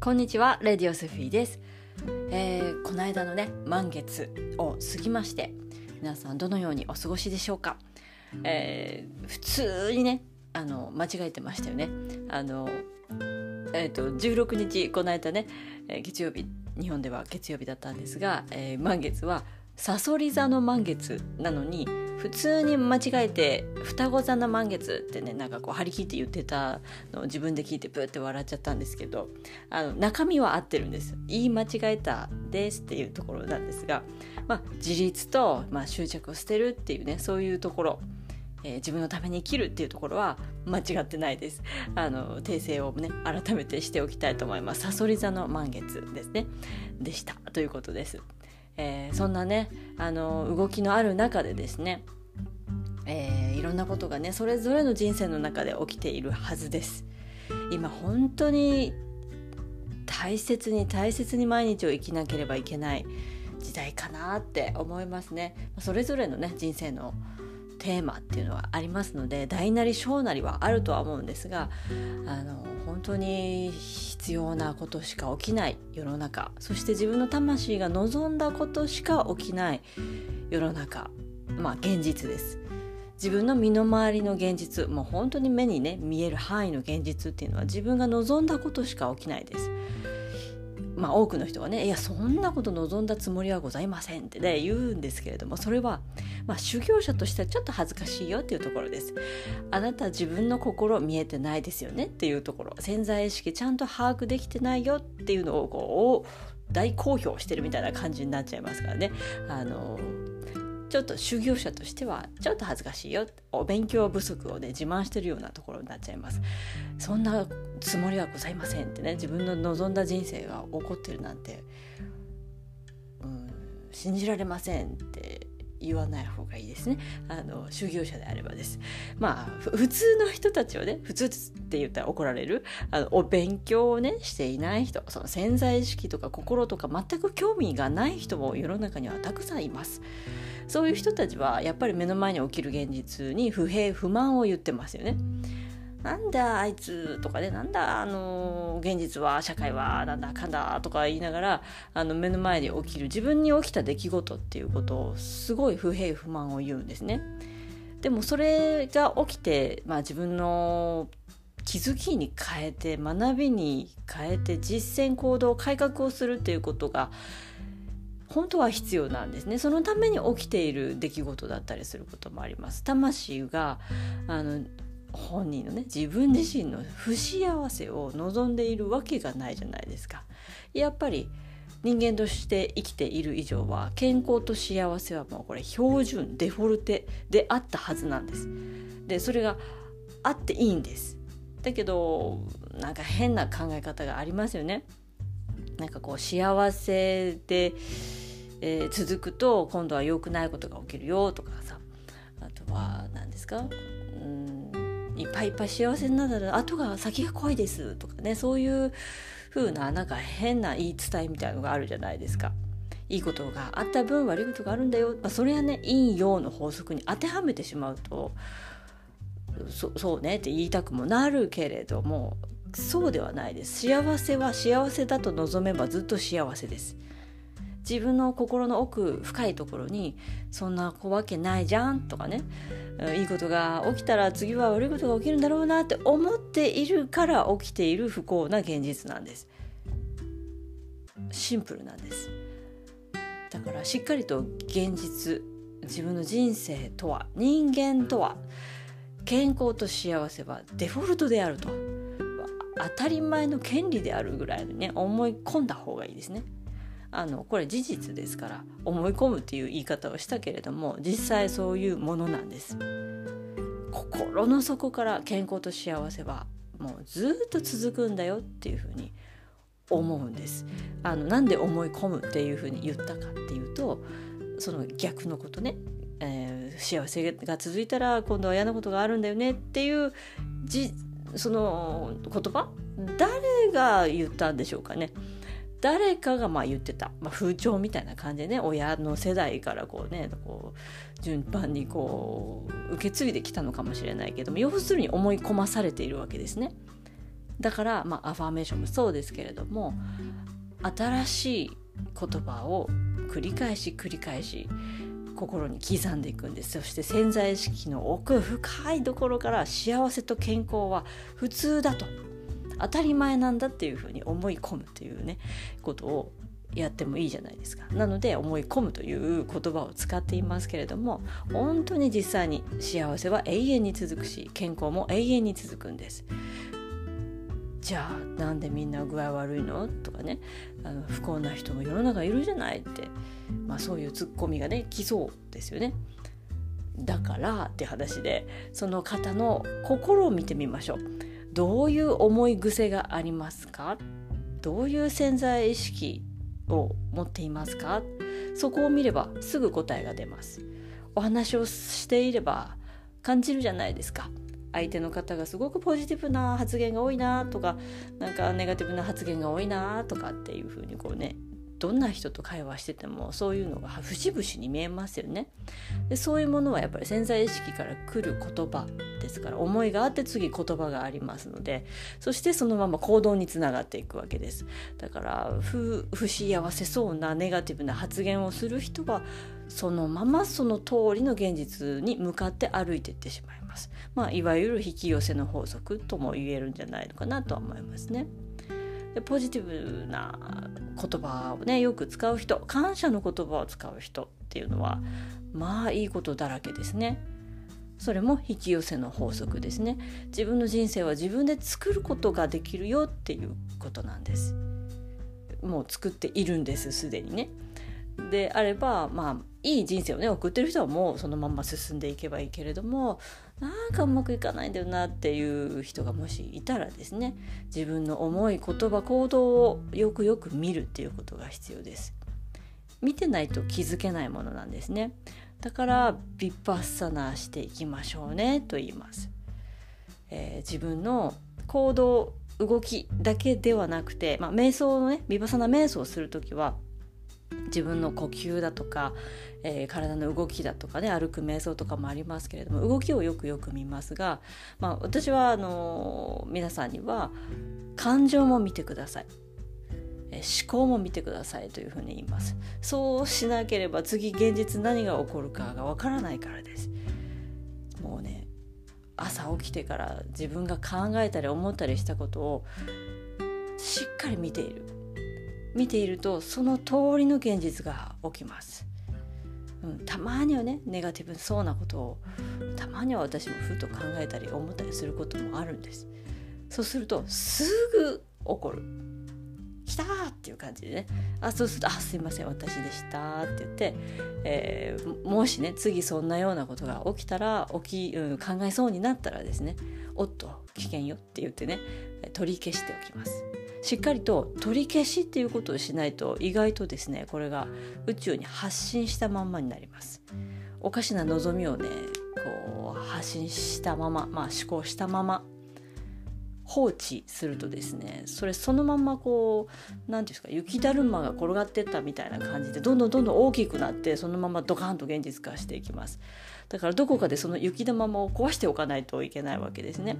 こんにちはレディオスフィーです、えー、この間のね満月を過ぎまして皆さんどのようにお過ごしでしょうか、えー、普通にねあの間違えてましたよね。あのえっ、ー、と16日この間ね月曜日日本では月曜日だったんですが、えー、満月はさそり座の満月なのに普通に間違えて双子座の満月ってねなんかこう張り切って言ってたのを自分で聞いてブーって笑っちゃったんですけどあの中身は合ってるんです言い間違えたですっていうところなんですが、まあ、自立と、まあ、執着を捨てるっていうねそういうところえー、自分のために生きるっていうところは間違ってないです。あの訂正をね改めてしておきたいと思います。さそり座の満月ですね。でしたということです。えー、そんなねあの動きのある中でですね、えー、いろんなことがねそれぞれの人生の中で起きているはずです。今本当に大切に大切に毎日を生きなければいけない時代かなって思いますね。それぞれのね人生のテーマっていうのはありますので大なり小なりはあるとは思うんですがあの本当に必要なことしか起きない世の中そして自分の魂が望んだことしか起きない世の中まあ現実です。自分の身の回りの現実もう本当に目にね見える範囲の現実っていうのは自分が望んだことしか起きないです。まあ、多くの人はね「いやそんなこと望んだつもりはございません」ってね言うんですけれどもそれは、まあ、修行者としてはちょっと恥ずかしいよっていうところです。あなた自分の心見えてないですよねっていうところ潜在意識ちゃんと把握できてないよっていうのをこう大公表してるみたいな感じになっちゃいますからね。あのちょっと修行者としてはちょっと恥ずかしいよ。お勉強不足をね自慢してるようなところになっちゃいます。そんなつもりはございませんってね自分の望んだ人生が起こってるなんて、うん、信じられませんって言わない方がいいですね。あの修行者であればです。まあ普通の人たちをね普通って言ったら怒られる。あのお勉強をねしていない人その潜在意識とか心とか全く興味がない人も世の中にはたくさんいます。そういう人たちはやっぱり目の前に起きる現実に不平不満を言ってますよね。なんだあいつとかねなんだあの現実は社会はなんだかんだとか言いながらあの目の前で起きる自分に起きた出来事っていうことをすごい不平不満を言うんですね。でもそれが起きて、まあ、自分の気づきに変えて学びに変えて実践行動改革をするっていうことが本当は必要なんですね。そのために起きている出来事だったりすることもあります。魂があの本人のね自分自身の不幸せを望んでいるわけがないじゃないですか。やっぱり人間として生きている以上は健康と幸せはもうこれ標準デフォルテであったはずなんです。でそれがあっていいんです。だけどなんか変な考え方がありますよね。なんかこう幸せでえー、続くと今度は良くないことが起きるよとかさ。あとは何ですか？うんいっぱいいっぱい幸せになったら後が先が怖いですとかね。そういう風ななんか変な言い伝えみたいのがあるじゃないですか。いいことがあった分悪いことがあるんだよ、まあ、それはね陰陽の法則に当てはめてしまうとそそうねって言いたくもなるけれどもそうではないです。幸せは幸せだと望めばずっと幸せです。自分の心の奥深いところにそんなわけないじゃんとかね。いいことが起きたら次は悪いことが起きるんだろうなって思っているから起きている不幸な現実なんです。シンプルなんです。だからしっかりと現実自分の人生とは人間とは健康と幸せはデフォルトであると。当たり前の権利であるぐらいにね思い込んだ方がいいですね。あのこれ事実ですから思い込むっていう言い方をしたけれども実際そういうものなんです。心の底から健康と幸せはもうずっと続くんだよっていうふうに思うんです。あのなんで思い込むっていうふうに言ったかっていうとその逆のことね、えー、幸せが続いたら今度は嫌なことがあるんだよねっていうじその言葉？誰が言ったんでしょうかね。誰かがまあ言ってた、まあ、風潮みたいな感じでね親の世代からこうねこう順番にこう受け継いできたのかもしれないけども要するに思い込まされているわけですね。だから、まあ、アファーメーションもそうですけれども新しい言葉を繰り返し繰り返し心に刻んでいくんです。そして潜在意識の奥深いところから幸せと健康は普通だと。当たり前なんだっていうふうに思い込むというねことをやってもいいじゃないですか。なので思い込むという言葉を使っていますけれども本当に実際に幸せは永遠に続くし健康も永遠に続くんです。じゃあなんでみんな具合悪いの？とかねあの不幸な人も世の中いるじゃないって、まあ、そういうツッコミがね来そうですよね。だからって話でその方の心を見てみましょう。どういう思い癖がありますか？どういう潜在意識を持っていますか？そこを見ればすぐ答えが出ます。お話をしていれば感じるじゃないですか。相手の方がすごくポジティブな発言が多いなとかなんかネガティブな発言が多いなとかっていうふうにこうねどんな人と会話しててもそういうのが節々に見えますよねでそういうものはやっぱり潜在意識から来る言葉ですから思いがあって次言葉がありますのでそしてそのまま行動につながっていくわけですだから不不幸せそうなネガティブな発言をする人はそのままその通りの現実に向かって歩いていってしまいます。まあ、いわゆる引き寄せの法則とも言えるんじゃないのかなとは思いますね。でポジティブな言葉をねよく使う人感謝の言葉を使う人っていうのはまあいいことだらけですね。それも引き寄せの法則ですね。自分の人生は自分で作ることができるよっていうことなんです。もう作っているんですすでにね。であればまあいい人生をね送ってる人はもうそのまま進んでいけばいいけれどもなんかうまくいかないんだよなっていう人がもしいたらですね自分の思い言葉行動をよくよく見るっていうことが必要です。見てないと気づけないものなんですね。だからビッパッサナーしていきましょうねと言います。えー、自分の行動動きだけではなくて、まあ、瞑想のねビバサナ瞑想をする時は自分の呼吸だとか、えー、体の動きだとかね歩く瞑想とかもありますけれども動きをよくよく見ますが、まあ、私はあのー、皆さんには感情も見てください。思考も見てくださいというふうに言います。そうしなければ次現実何が起こるかがわからないからです。もうね朝起きてから自分が考えたり思ったりしたことをしっかり見ている。見ているとその通りの現実が起きます。うん、たまにはねネガティブそうなことをたまには私もふと考えたり思ったりすることもあるんです。そうするとすぐ起こる。来たっていう感じでねあそうすると「あすいません私でした」って言って、えー、もしね次そんなようなことが起きたら起き、うん、考えそうになったらですね「おっと危険よ」って言ってね取り消しておきます。しっかりと取り消しっていうことをしないと意外とですねこれが宇宙に発信したまんまになりますおかしな望みをねこう発信したまま、まあ、思考したまま放置するとですねそれそのままこう何て言うんですか雪だるまが転がってったみたいな感じでどんどんどんどん大きくなってそのままドカンと現実化していきますだからどこかでその雪玉を壊しておかないといけないわけですね。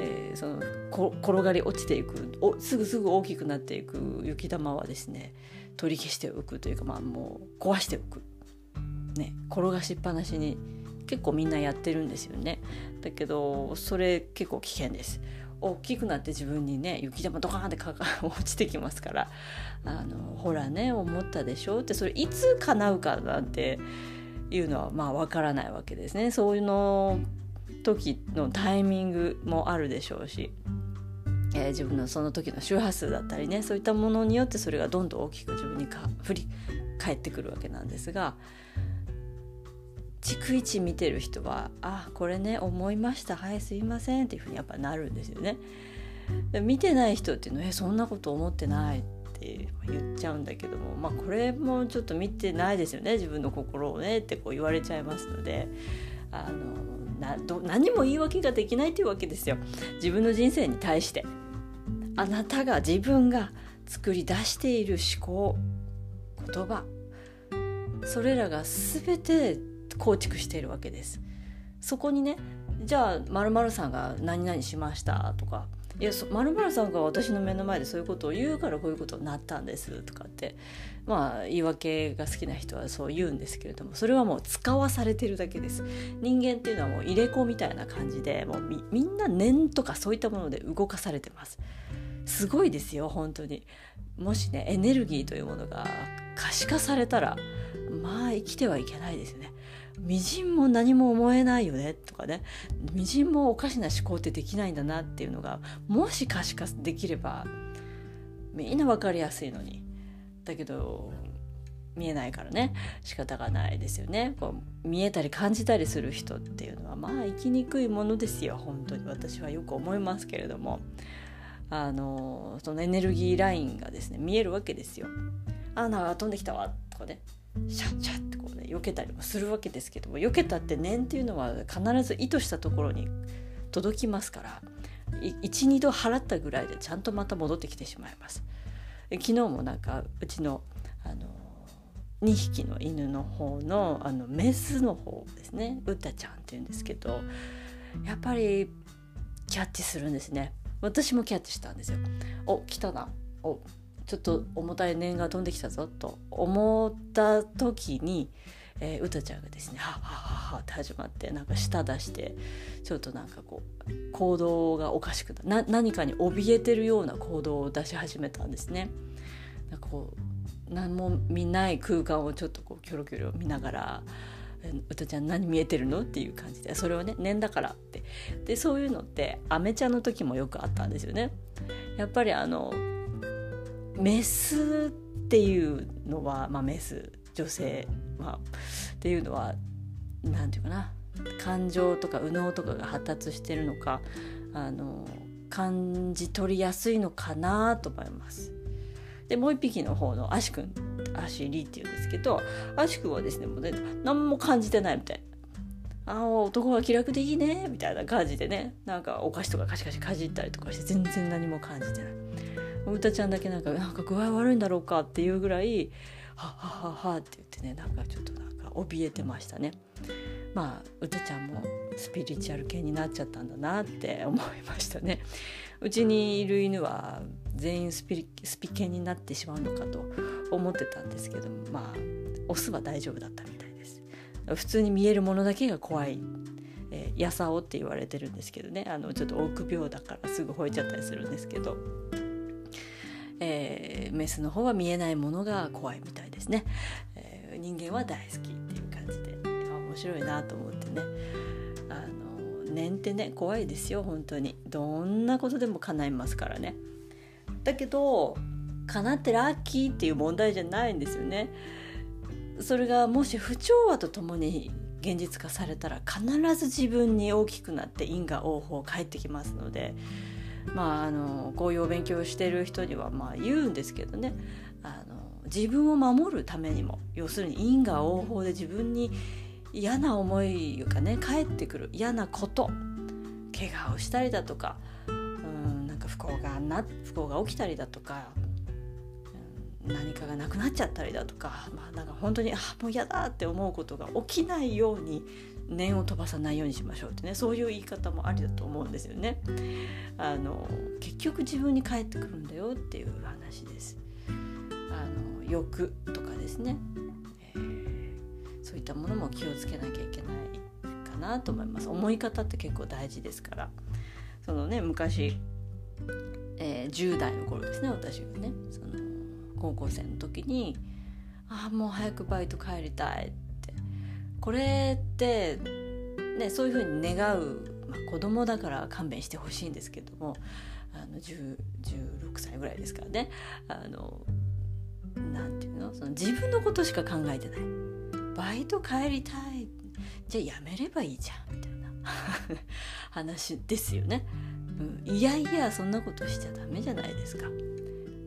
えー、その転がり落ちていくおすぐすぐ大きくなっていく雪玉はですね取り消しておくというかまあもう壊しておく、ね、転がしっぱなしに結構みんなやってるんですよね。だけどそれ結構危険です。大きくなって自分にね雪玉ドカーンってかか 落ちてきますからあのほらね思ったでしょってそれいつ叶うかなんていうのはまあわからないわけですね。そういうの時のタイミングもあるでしょうし、えー、自分のその時の周波数だったりねそういったものによってそれがどんどん大きく自分にか振り返ってくるわけなんですが逐一見てる人は「あこれね思いましたはいすいません」っていうふうにやっぱなるんですよね。見てない人っていうのは「えそんなこと思ってない」って言っちゃうんだけどもまあこれもちょっと見てないですよね自分の心をねってこう言われちゃいますのであのなど何も言い訳ができないというわけですよ。自分の人生に対して。あなたが自分が作り出している思考言葉。それらが全て構築しているわけです。そこにねじゃあ○○さんが何々しましたとか「いやまるさんが私の目の前でそういうことを言うからこういうことになったんです」とかってまあ言い訳が好きな人はそう言うんですけれどもそれはもう使わされてるだけです。人間っていうのはもう入れ子みたいな感じでもうみみんな念とかそういったもので動かされてます。すごいですよ本当に。もしねエネルギーというものが可視化されたらまあ生きてはいけないですね。みじんも何も思えないよねとかね。みじんもおかしな思考ってできないんだなっていうのがもし可視化できればみんな分かりやすいのに。だけど見えないからね。仕方がないですよね。こう見えたり感じたりする人っていうのはまあ生きにくいものですよ。本当に。私はよく思いますけれども。あのそのエネルギーラインがですね見えるわけですよ。あなんか飛んできたわとかね。シャッシャッってこうね避けたりもするわけですけども避けたって念っていうのは必ず意図したところに届きますから12度払ったぐらいでちゃんとまた戻ってきてしまいます。昨日もなんかうちのあの2匹の犬の方のあのメスの方ですね。うたちゃんっていうんですけどやっぱりキャッチするんですね。私もキャッチしたんですよ。お来たな。おちょっと重たい念が飛んできたぞと思った時に、えー、うたちゃんがですね「はっはっはっは」って始まってなんか舌出してちょっとなんかこう行動がおかしくな何かに怯えてるような行動を出し始めたんですね。なんかこう何も見ない空間をちょっとこうキョロキョロ見ながら「うたちゃん何見えてるの?」っていう感じでそれをね念だからってでそういうのってアメちゃんの時もよくあったんですよね。やっぱりあのメスっていうのは、まあ、メス女性、まあ、っていうのは何て言うかな感情とか右脳とかが発達してるのかあの感じ取りやすいのかなと思います。でもう一匹の方のアシ君アシリっていうんですけどアシ君はですねもうね何も感じてないみたいな。ああ男は気楽でいいねみたいな感じでねなんかお菓子とかカシカシかじったりとかして全然何も感じてない。うたちゃんだけなんかなんか具合悪いんだろうかっていうぐらいははははって言ってねなんかちょっとなんか怯えてましたね。まあうたちゃんもスピリチュアル系になっちゃったんだなって思いましたね。うちにいる犬は全員スピスピ系になってしまうのかと思ってたんですけどもまあオスは大丈夫だったみたいです。普通に見えるものだけが怖いえー、やさおって言われてるんですけどねあのちょっと臆病だからすぐ吠えちゃったりするんですけどえー、メスの方は見えないものが怖いみたいですね、えー、人間は大好きっていう感じで面白いなと思ってね。あの念ってね怖いですよ本当に。どんなことでも叶いますからね。だけど叶ってラッキーっていう問題じゃないんですよね。それがもし不調和とともに現実化されたら必ず自分に大きくなって因果応報返ってきますのでまあ、あのこういうお勉強をしてる人にはまあ言うんですけどね。あの自分を守るためにも要するに因果応報で自分に嫌な思いがね返ってくる嫌なこと怪我をしたりだとかうんなんか不幸がな不幸が起きたりだとか何かがなくなっちゃったりだとか,、まあ、なんか本当にあもう嫌だって思うことが起きないように念を飛ばさないようにしましょうってねそういう言い方もありだと思うんですよね。あの結局自分に返ってくるんだよっていう話です。あの欲とかですね、えー、そういったものも気をつけなきゃいけないかなと思います。思い方って結構大事ですから。そのね昔、えー、10代の頃ですね私がねその高校生の時に「ああもう早くバイト帰りたい」これってねそういうふうに願う、まあ、子供だから勘弁してほしいんですけどもあの16歳ぐらいですからね。あのなんていうの？その自分のことしか考えてない。バイト帰りたい。じゃあやめればいいじゃんみたいな。話ですよね、うん、いやいやそんなことしちゃダメじゃないですか。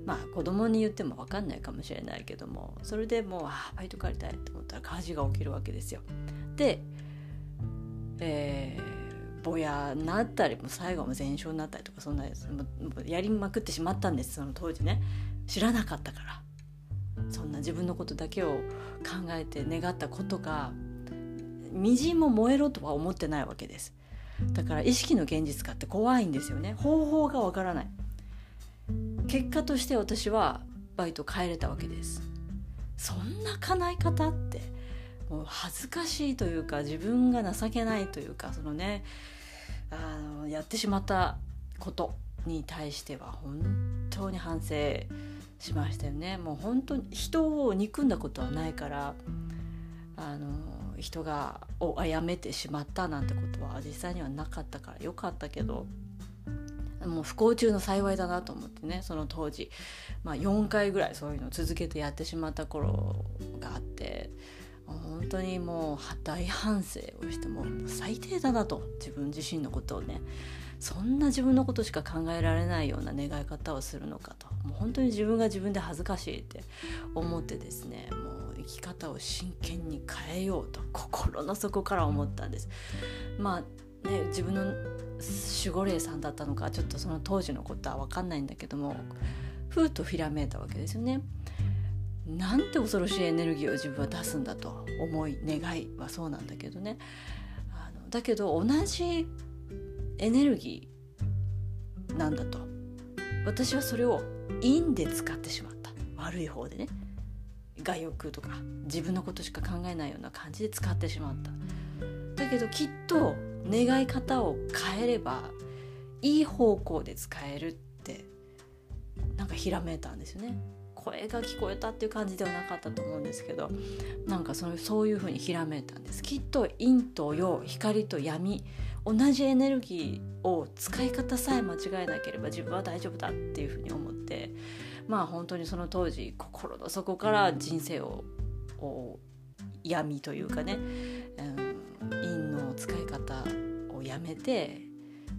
まあ子供に言っても分かんないかもしれないけどもそれでもうあバイト帰りたいと思ったら火事が起きるわけですよ。で、えー、ぼやなったりも最後も全焼になったりとかそんなやつもやりまくってしまったんですその当時ね知らなかったからそんな自分のことだけを考えて願ったことがみじんも燃えろとは思ってないわけです。だから意識の現実化って怖いんですよね方法がわからない結果として私はバイト帰れたわけです。そんな叶い方ってもう恥ずかしいというか自分が情けないというかそのねあのやってしまったことに対しては本当に反省しましたよね。もう本当に人を憎んだことはないからあの人がを殺めてしまったなんてことは実際にはなかったからよかったけどもう不幸中の幸いだなと思ってねその当時、まあ、4回ぐらいそういうのを続けてやってしまった頃があって本当にもう大反省をしても最低だなと自分自身のことをね。そんな自分のことしか考えられないような願い方をするのかと。もう本当に自分が自分で恥ずかしいって思ってですねもう生き方を真剣に変えようと心の底から思ったんです。まあね、自分の守護霊さんだったのかちょっとその当時のことは分かんないんだけどもふうとひらめいたわけですよね。なんて恐ろしいエネルギーを自分は出すんだと思い願いはそうなんだけどね。あのだけど同じエネルギーなんだと。私はそれを陰で使ってしまった。悪い方でね。外欲とか自分のことしか考えないような感じで使ってしまった。だけどきっと願い方を変えればいい方向で使えるってなんかひらめいたんですよね。声が聞こえたっていう感じではなかったと思うんですけどなんかそのそういうふうにひらめいたんです。きっと陰と陽光と闇同じエネルギーを使い方さえ間違えなければ自分は大丈夫だっていうふうに思ってまあ本当にその当時心の底から人生を闇というかね、使い方をやめて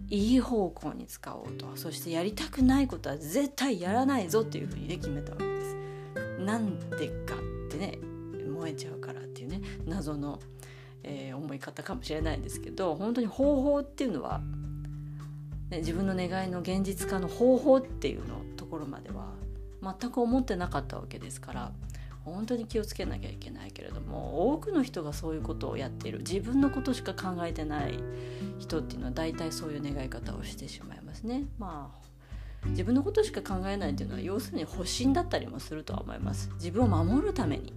いい方向に使おうとそしてやりたくないことは絶対やらないぞっていうふうにね決めたわけです。なんでかってね燃えちゃうからっていうね謎の、えー、思い方かもしれないんですけど本当に方法っていうのは、ね、自分の願いの現実化の方法っていうのところまでは全く思ってなかったわけですから本当に気をつけなきゃいけないけれども多くの人がそういうことをやっている。自分のことしか考えてない人っていうのは大体そういう願い方をしてしまいますね。まあ自分のことしか考えないっていうのは要するに保身だったりもするとは思います。自分を守るために。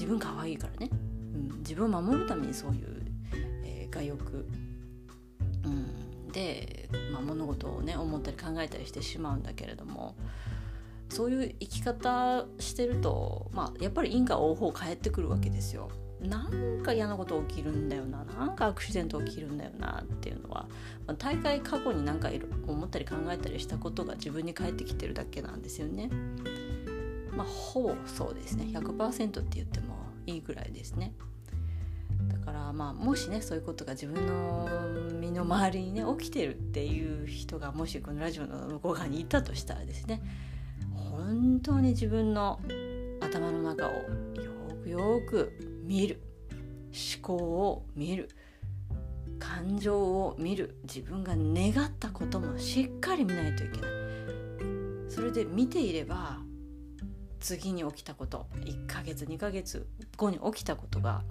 自分可愛いからね、うん、自分を守るためにそういう、えー、我欲、うん、で、まあ、物事をね思ったり考えたりしてしまうんだけれどもそういう生き方してると、まあ、やっぱり因果応報返ってくるわけですよ。なんか嫌なこと起きるんだよななんかアクシデント起きるんだよなっていうのは、まあ、大会過去に何か思ったり考えたりしたことが自分に返ってきてるだけなんですよね。まあほぼそうですね100%って言ってもいいぐらいですね。だからまあもしねそういうことが自分の身の回りにね起きてるっていう人がもしこのラジオの向こう側にいたとしたらですね本当に自分の頭の中をよくよく見る思考を見る感情を見る自分が願ったこともしっかり見ないといけない。それで見ていれば次に起きたこと1ヶ月2ヶ月後に起きたことが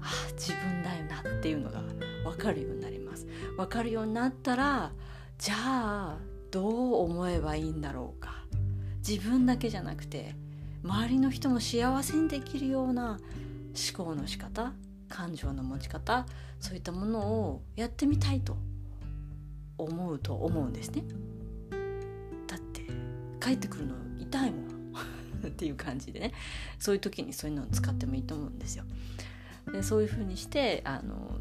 あ自分だよなっていうのが分かるようになります。分かるようになったらじゃあどう思えばいいんだろうか。自分だけじゃなくて周りの人も幸せにできるような思考の仕方感情の持ち方そういったものをやってみたいと思うと思うんですね。だって帰ってくるの痛いもん っていう感じでねそういう時にそういうのを使ってもいいと思うんですよ。でそういうふうにしてあの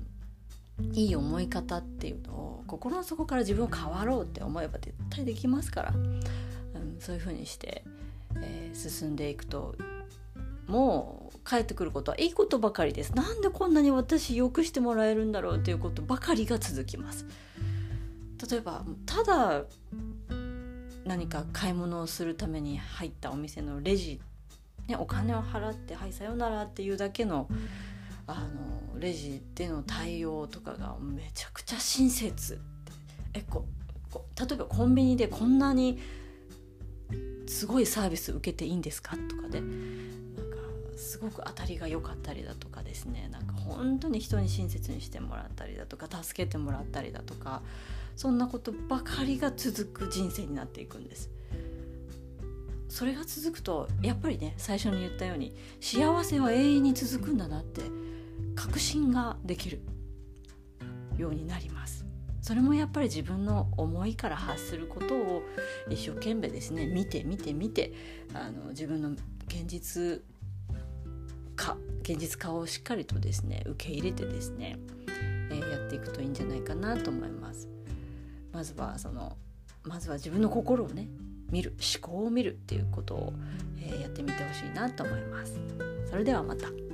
いい思い方っていうのを心の底から自分を変わろうって思えば絶対できますからそういうふうにして、えー、進んでいくともう帰ってくることはいいことばかりです。なんでこんなに私よくしてもらえるんだろうっていうことばかりが続きます。例えばただ何か買い物をするために入ったお店のレジ、ね、お金を払って「はいさようなら」っていうだけのあのレジでの対応とかがめちゃくちゃ親切えこ例えばコンビニでこんなにすごいサービス受けていいんですか？とかでなんかすごく当たりが良かったりだとかですね。なんか本当に人に親切にしてもらったりだとか助けてもらったりだとかそんなことばかりが続く人生になっていくんです。それが続くとやっぱりね最初に言ったように幸せは永遠に続くんだなって確信ができるようになります。それもやっぱり自分の思いから発することを一生懸命ですね見て見て見てあの自分の現実化現実化をしっかりとですね受け入れてですね、えー、やっていくといいんじゃないかなと思いますまずはそのまずは自分の心をね見る思考を見るっていうことを、えー、やってみてほしいなと思いますそれではまた。